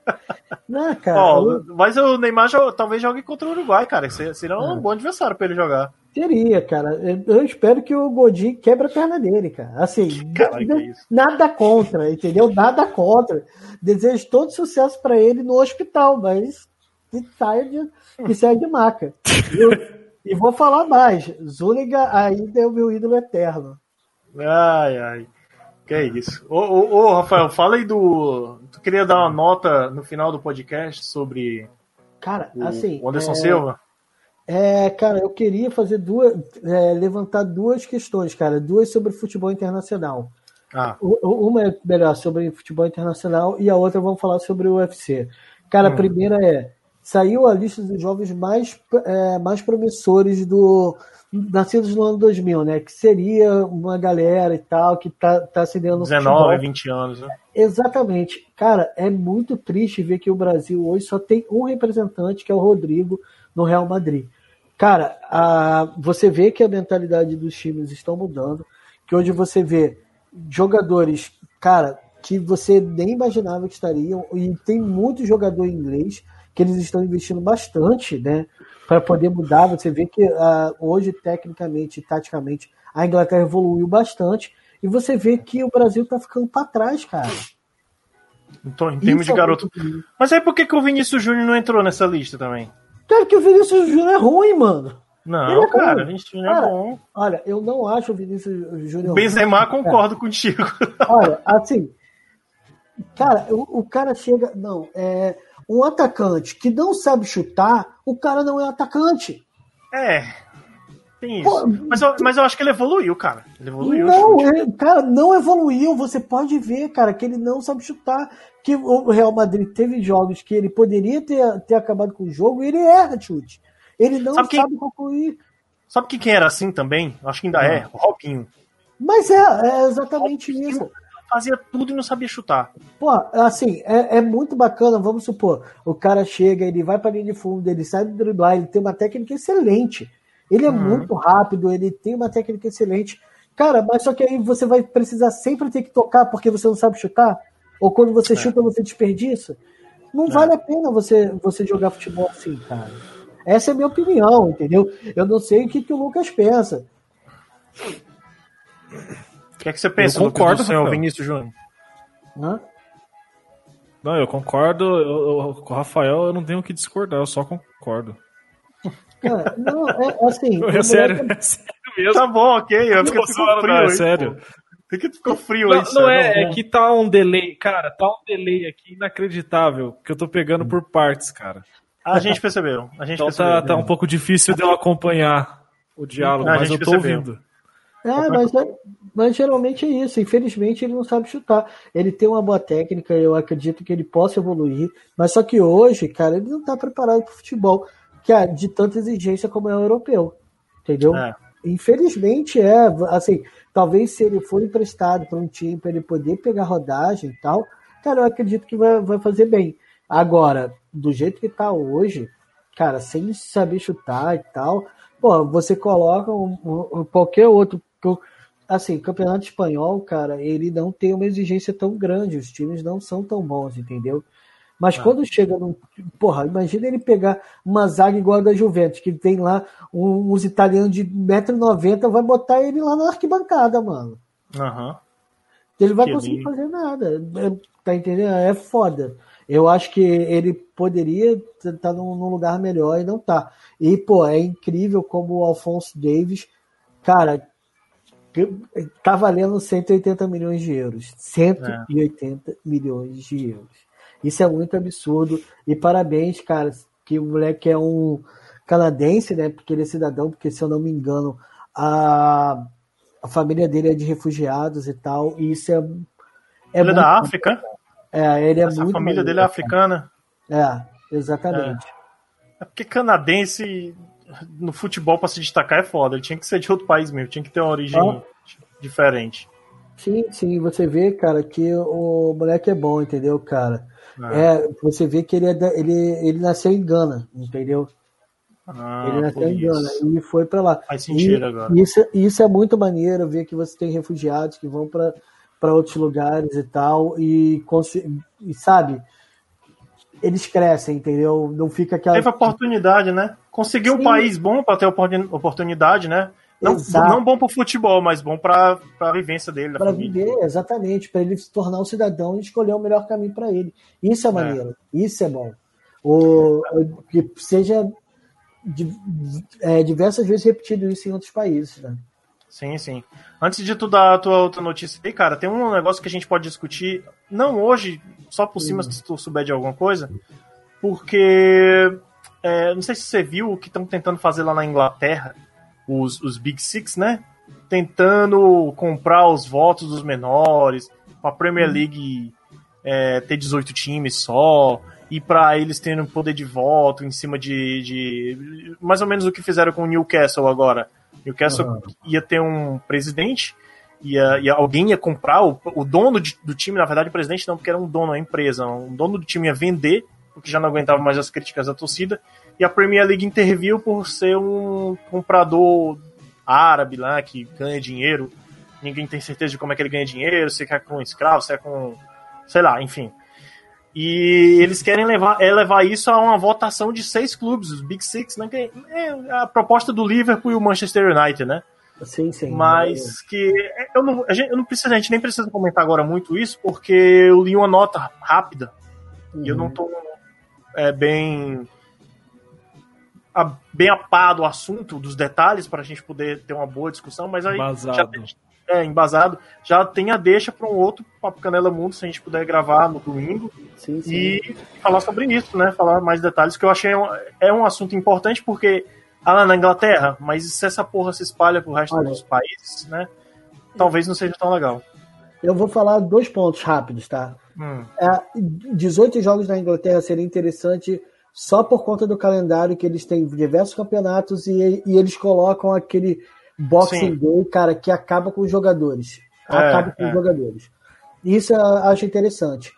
Não, cara. Ó, eu... Mas o Neymar talvez jogue contra o Uruguai, cara. Seria um é. bom adversário pra ele jogar. Seria, cara. Eu espero que o Godin quebre a perna dele, cara. Assim, Caralho, nada contra, entendeu? Nada contra. Desejo todo sucesso para ele no hospital, mas que saia de, que saia de maca. e vou falar mais. Zúñiga ainda é o meu ídolo eterno. Ai, ai. Que é isso. Ô, ô, ô, Rafael, fala aí do. Tu queria dar uma nota no final do podcast sobre. Cara, o assim. Anderson é... Silva? É, cara, eu queria fazer duas. É, levantar duas questões, cara. Duas sobre futebol internacional. Ah. Uma é melhor sobre futebol internacional e a outra vamos falar sobre o UFC. Cara, hum. a primeira é. Saiu a lista dos jovens mais, é, mais promissores do nascidos no ano 2000, né? Que seria uma galera e tal que tá, tá se dando 19, futebol. 20 anos, né? Exatamente. Cara, é muito triste ver que o Brasil hoje só tem um representante, que é o Rodrigo, no Real Madrid. Cara, a, você vê que a mentalidade dos times estão mudando, que hoje você vê jogadores, cara, que você nem imaginava que estariam, e tem muito jogador inglês que eles estão investindo bastante, né, para poder mudar. Você vê que uh, hoje, tecnicamente e taticamente, a Inglaterra evoluiu bastante, e você vê que o Brasil tá ficando para trás, cara. Então, em termos Isso de é garoto. É Mas aí por que, que o Vinícius Júnior não entrou nessa lista também? Cara, que o Vinícius Júnior é ruim, mano. Não, é cara, o Vinícius Júnior é bom. Olha, eu não acho o Vinícius Júnior. Benzema, concordo contigo. Olha, assim, Cara, o, o cara chega. Não, é. Um atacante que não sabe chutar, o cara não é atacante. É. Tem isso. Pô, mas, eu, mas eu acho que ele evoluiu, cara. Ele evoluiu. Não, ele, cara, não evoluiu. Você pode ver, cara, que ele não sabe chutar. Que o Real Madrid teve jogos que ele poderia ter, ter acabado com o jogo e ele erra chute. Ele não sabe, sabe quem, concluir. Sabe quem era assim também? Acho que ainda é, o Robinho. Mas é, é exatamente Robinho. isso fazia tudo e não sabia chutar. Pô, assim, é, é, muito bacana, vamos supor, o cara chega, ele vai pra linha de fundo, ele sai do driblar, ele tem uma técnica excelente. Ele é uhum. muito rápido, ele tem uma técnica excelente. Cara, mas só que aí você vai precisar sempre ter que tocar porque você não sabe chutar? Ou quando você é. chuta, você desperdiça? Não é. vale a pena você, você jogar futebol assim, cara. Essa é a minha opinião, entendeu? Eu não sei o que, que o Lucas pensa. O que, é que você pensa, eu concordo, do senhor Vinícius Júnior? Hã? Não, eu concordo. Eu, eu, com o Rafael eu não tenho o que discordar, eu só concordo. Cara, não, é assim. É sério, é sério mesmo. Tá bom, ok. Eu fico frio, não, é sério. Por que ficou frio não, aí? Não, é, é que tá um delay, cara, tá um delay aqui inacreditável, que eu tô pegando por partes, cara. A gente percebeu. A gente então percebeu. Tá, tá um pouco difícil de eu acompanhar o diálogo, mas eu tô percebeu. ouvindo. É, mas, é, mas geralmente é isso. Infelizmente ele não sabe chutar. Ele tem uma boa técnica, eu acredito que ele possa evoluir. Mas só que hoje, cara, ele não está preparado para o futebol, que é de tanta exigência como é o europeu. Entendeu? É. Infelizmente é, assim, talvez se ele for emprestado para um time para ele poder pegar rodagem e tal, cara, eu acredito que vai, vai fazer bem. Agora, do jeito que está hoje, cara, sem saber chutar e tal, pô, você coloca um, um, qualquer outro assim, campeonato espanhol, cara, ele não tem uma exigência tão grande, os times não são tão bons, entendeu? Mas ah. quando chega num. Porra, imagina ele pegar uma zaga igual a da Juventus, que tem lá um, uns italianos de 1,90m, vai botar ele lá na arquibancada, mano. Uhum. Ele vai que conseguir ele... fazer nada. É, tá entendendo? É foda. Eu acho que ele poderia estar tá num, num lugar melhor e não tá. E, pô, é incrível como o Alfonso Davis, cara, tá valendo 180 milhões de euros. 180 é. milhões de euros. Isso é muito absurdo. E parabéns, cara, que o moleque é um canadense, né? Porque ele é cidadão, porque se eu não me engano, a, a família dele é de refugiados e tal. E isso é. é ele é da África? É, ele é Essa muito. A família dele é africana? É, exatamente. É. é porque canadense no futebol para se destacar é foda. Ele tinha que ser de outro país mesmo, tinha que ter uma origem ah. diferente. Sim, sim, você vê, cara, que o moleque é bom, entendeu, cara? Ah. É, você vê que ele, é da, ele, ele nasceu em Gana, entendeu? Ah, ele nasceu em Gana e foi para lá. Faz sentido e, agora. Isso, isso é muito maneiro, ver que você tem refugiados que vão para outros lugares e tal, e, e sabe, eles crescem, entendeu? Não fica aquela. Teve oportunidade, né? Conseguiu Sim. um país bom para ter oportunidade, né? Não, não bom para o futebol, mas bom para a vivência dele. Para viver, exatamente, para ele se tornar um cidadão e escolher o melhor caminho para ele. Isso é, é maneiro, isso é bom. O, que seja é, diversas vezes repetido isso em outros países, né? Sim, sim. Antes de tu dar a tua outra notícia aí, cara, tem um negócio que a gente pode discutir, não hoje, só por cima, se tu souber de alguma coisa, porque é, não sei se você viu o que estão tentando fazer lá na Inglaterra, os, os Big Six, né? Tentando comprar os votos dos menores, a Premier League é, ter 18 times só, e para eles terem poder de voto em cima de, de, mais ou menos o que fizeram com o Newcastle agora. Newcastle uhum. ia ter um presidente, ia, ia alguém ia comprar, o, o dono de, do time, na verdade o presidente não, porque era um dono, a empresa, um dono do time ia vender, porque já não aguentava mais as críticas da torcida, e a Premier League interviu por ser um comprador árabe lá que ganha dinheiro. Ninguém tem certeza de como é que ele ganha dinheiro, se é com escravo, se é com. sei lá, enfim. E eles querem levar, é levar isso a uma votação de seis clubes, os Big Six, né? Que é a proposta do Liverpool e o Manchester United, né? Sim, sim. Mas é. que eu não, a gente, eu não preciso, a gente nem precisa comentar agora muito isso, porque eu li uma nota rápida uhum. e eu não tô é, bem a, bem a par do assunto, dos detalhes, para a gente poder ter uma boa discussão, mas aí embasado. já tem, é, embasado, já tem a deixa para um outro Papo Canela Mundo, se a gente puder gravar no domingo sim, sim. e falar sobre isso, né? Falar mais detalhes, que eu achei um, é um assunto importante, porque ah, na Inglaterra, mas se essa porra se espalha pro resto Olha, dos países, né? Talvez não seja tão legal. Eu vou falar dois pontos rápidos, tá? Hum. É, 18 jogos na Inglaterra seria interessante só por conta do calendário que eles têm diversos campeonatos e, e eles colocam aquele Boxing Sim. Day, cara, que acaba com os jogadores. É, acaba com é. os jogadores. Isso eu acho interessante.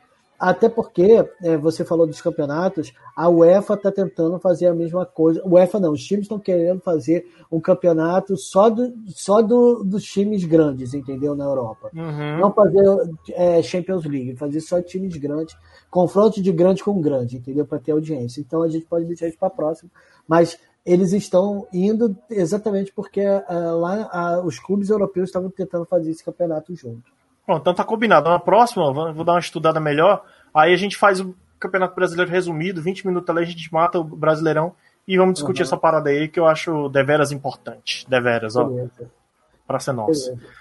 Até porque, é, você falou dos campeonatos, a UEFA está tentando fazer a mesma coisa. UEFA não, os times estão querendo fazer um campeonato só, do, só do, dos times grandes, entendeu? Na Europa. Uhum. Não fazer é, Champions League, fazer só times grandes, confronto de grande com grande, entendeu? Para ter audiência. Então a gente pode deixar isso para próximo. Mas eles estão indo exatamente porque uh, lá uh, os clubes europeus estavam tentando fazer esse campeonato junto. Bom, então tá combinado. Na próxima, vou dar uma estudada melhor. Aí a gente faz o Campeonato Brasileiro resumido, 20 minutos ali, a gente mata o Brasileirão e vamos discutir uhum. essa parada aí que eu acho deveras importante. Deveras, ó. Beleza. Pra ser nossa. Beleza.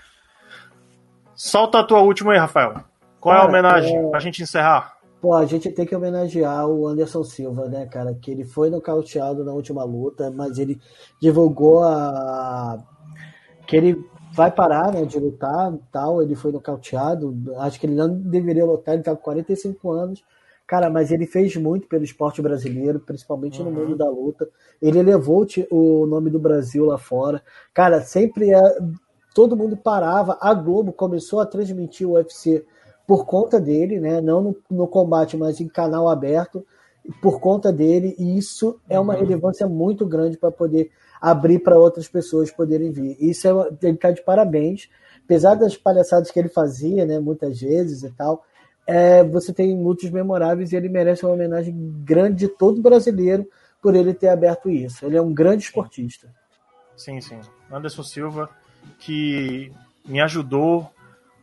Solta a tua última aí, Rafael. Qual cara, é a homenagem é... pra gente encerrar? Pô, a gente tem que homenagear o Anderson Silva, né, cara? Que ele foi nocauteado na última luta, mas ele divulgou a. que ele vai parar né, de lutar tal. Ele foi nocauteado. Acho que ele não deveria lutar, ele tá com 45 anos. Cara, mas ele fez muito pelo esporte brasileiro, principalmente uhum. no mundo da luta. Ele elevou o nome do Brasil lá fora. Cara, sempre é, todo mundo parava. A Globo começou a transmitir o UFC por conta dele, né? Não no, no combate, mas em canal aberto, por conta dele. E isso é uma uhum. relevância muito grande para poder abrir para outras pessoas poderem vir. Isso é, ele está de parabéns. Apesar das palhaçadas que ele fazia, né, muitas vezes e tal, é, você tem lutas memoráveis e ele merece uma homenagem grande de todo brasileiro por ele ter aberto isso. Ele é um grande esportista. Sim, sim. Anderson Silva, que me ajudou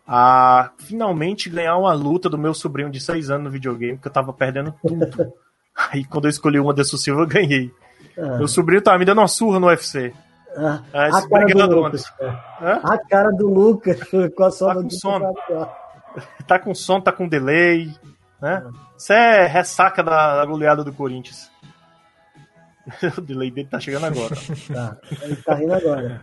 a finalmente ganhar uma luta do meu sobrinho de 6 anos no videogame, que eu tava perdendo tudo. Aí quando eu escolhi o Anderson Silva, eu ganhei. Ah. Meu sobrinho tava me dando uma surra no UFC. Ah, é, a, cara do Lucas. a cara do Lucas com a sono. Tá com sono. Tá com sono, tá com delay. Né? Isso é ressaca da, da goleada do Corinthians. o delay dele tá chegando agora. tá, ele tá rindo agora.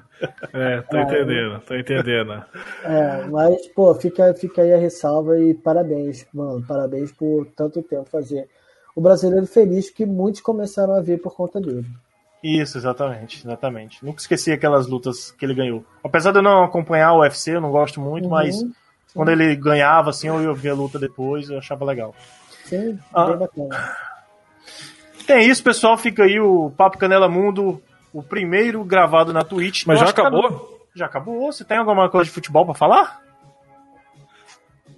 É, tô é, entendendo, tô entendendo. É, mas, pô, fica, fica aí a ressalva e parabéns, mano. Parabéns por tanto tempo fazer o brasileiro feliz que muitos começaram a ver por conta dele. Isso, exatamente, exatamente. Nunca esqueci aquelas lutas que ele ganhou. Apesar de eu não acompanhar o UFC, eu não gosto muito, uhum, mas sim. quando ele ganhava, assim, eu via a luta depois, eu achava legal. Sim, ah, bem bacana. Tem isso, pessoal. Fica aí o Papo Canela Mundo, o primeiro gravado na Twitch. Mas já acabou? Já acabou. Você tem alguma coisa de futebol para falar?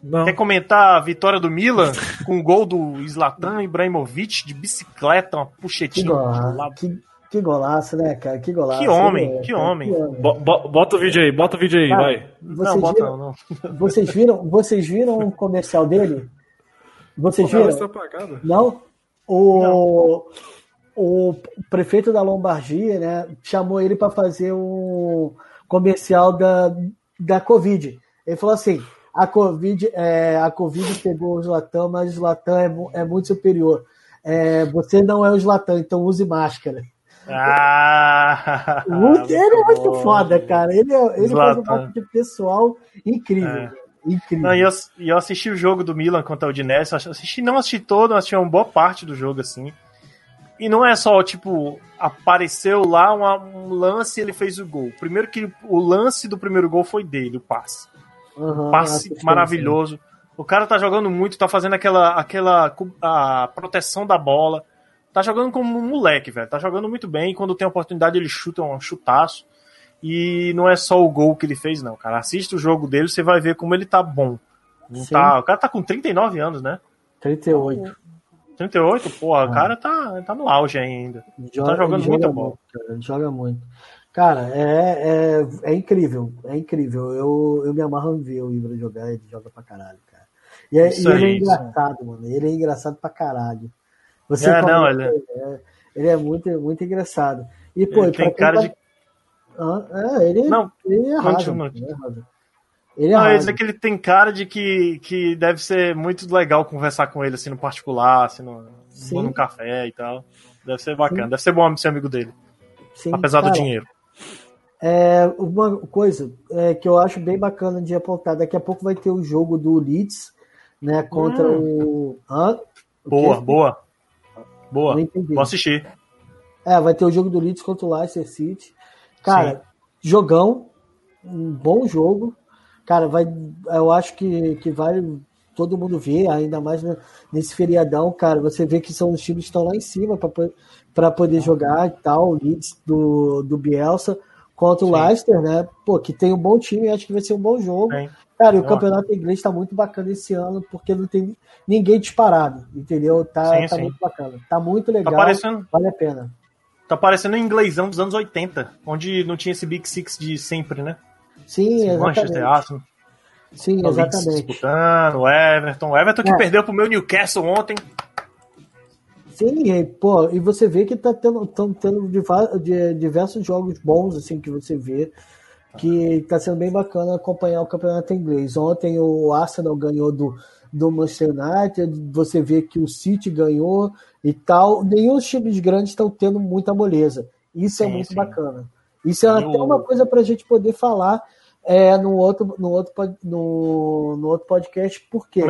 Não. Quer comentar a vitória do Milan com o gol do Zlatan Ibrahimovic de bicicleta, uma puxetinha que golaço, que, que, golaço, né, cara? Que golaço. Que homem, né, que homem. Bo, bo, bota o vídeo aí, bota o vídeo aí, cara, vai. Vocês não, bota viram, não. Vocês viram, vocês viram um comercial dele? Vocês viram? Não? O, não. o prefeito da Lombardia, né, chamou ele para fazer um comercial da, da Covid. Ele falou assim: a Covid, é, a COVID pegou o Zlatan, mas o Zlatan é, é muito superior. É, você não é o Zlatan, então use máscara. Ah, ele é muito bom. foda, cara. Ele, é, ele faz um marketing pessoal incrível. É. Incrível. Não, e, eu, eu assisti o jogo do Milan contra o Udinese, assisti, não assisti todo, assisti uma boa parte do jogo, assim. E não é só, tipo, apareceu lá uma, um lance e ele fez o gol. Primeiro que o lance do primeiro gol foi dele, o passe. Uhum, passe maravilhoso. O cara tá jogando muito, tá fazendo aquela, aquela a proteção da bola. Tá jogando como um moleque, velho. Tá jogando muito bem. Quando tem oportunidade, ele chuta um chutaço. E não é só o gol que ele fez, não, cara. Assiste o jogo dele, você vai ver como ele tá bom. Não tá, o cara tá com 39 anos, né? 38. 38, porra, o cara tá, tá no auge ainda. Joga, tá jogando muita joga bola. Muito, joga muito. Cara, é, é, é incrível, é incrível. Eu, eu me amarro em ver o Ibra jogar, ele joga pra caralho, cara. E, é, e ele é engraçado, mano. Ele é engraçado pra caralho. Você é, não, ele... É, ele é muito, muito engraçado. E, pô, ele tem cara tá... de. Ah, é, ele, não, ele é. Ele é errado. Ele é não, eu que ele tem cara de que, que deve ser muito legal conversar com ele, assim, no particular, assim, no, no café e tal. Deve ser bacana, Sim. deve ser bom ser amigo dele. Sim, apesar cara, do dinheiro. É, uma coisa é, que eu acho bem bacana de apontar, daqui a pouco vai ter o jogo do Leeds, né, contra hum. o... Hã? o boa, boa. Boa, vou assistir. É, vai ter o jogo do Leeds contra o Leicester City. Cara, Sim. jogão, um bom jogo. Cara, vai, eu acho que, que vale todo mundo ver, ainda mais nesse feriadão, cara. Você vê que são os times que estão lá em cima para poder jogar e tal. O Leeds do, do Bielsa contra o Leicester, né? Pô, que tem um bom time, acho que vai ser um bom jogo. Sim. Cara, e o campeonato inglês está muito bacana esse ano, porque não tem ninguém disparado, entendeu? Tá, sim, tá sim. muito bacana. Tá muito legal, tá parecendo, vale a pena. Tá parecendo um inglêsão dos anos 80, onde não tinha esse Big Six de sempre, né? Sim, Esse exatamente. Manchester Arsenal. Sim, exatamente. Disputando, o Everton. O Everton que é. perdeu pro meu Newcastle ontem. Sim, pô, e você vê que tá tendo, tão tendo diversos jogos bons, assim, que você vê que tá sendo bem bacana acompanhar o campeonato inglês. Ontem o Arsenal ganhou do, do Manchester United, você vê que o City ganhou e tal. Nenhum dos times grandes estão tendo muita moleza. Isso é sim, é muito sim. bacana. Isso é até uma coisa para a gente poder falar é, no, outro, no, outro, no, no outro podcast, porque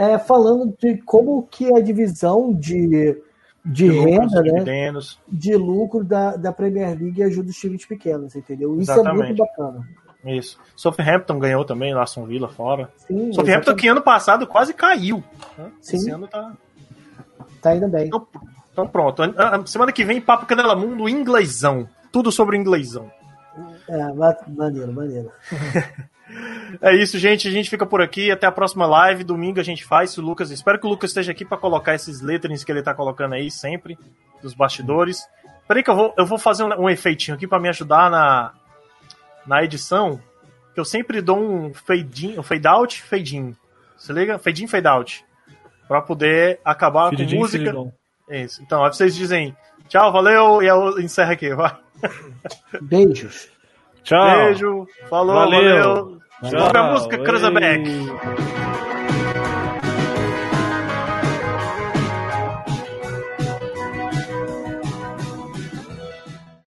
é, falando de como que a divisão de, de, de renda, né, de lucro da, da Premier League ajuda os times pequenos, entendeu? Isso exatamente. é muito bacana. Isso. Southampton ganhou também, Aston Villa fora. Sim, Southampton exatamente. que ano passado quase caiu. Né? Sim. Esse ano tá... Tá indo bem. Então, então pronto. Semana que vem, Papo Canela Mundo, inglesão. Tudo sobre inglesão. É, maneiro, maneiro. é isso, gente. A gente fica por aqui. Até a próxima live. Domingo a gente faz. O Lucas, espero que o Lucas esteja aqui para colocar esses letterings que ele tá colocando aí sempre dos bastidores. Peraí que eu vou, eu vou fazer um, um efeitinho aqui para me ajudar na, na edição. Que eu sempre dou um fade in, um fade out, fade in. Se liga? Fade in, fade out. Pra poder acabar com música. Isso. Então, aí vocês dizem tchau, valeu, e eu encerro aqui, vai. Beijos. Tchau. Beijo. Falou, valeu. valeu. Tchau. a música Cruzaback.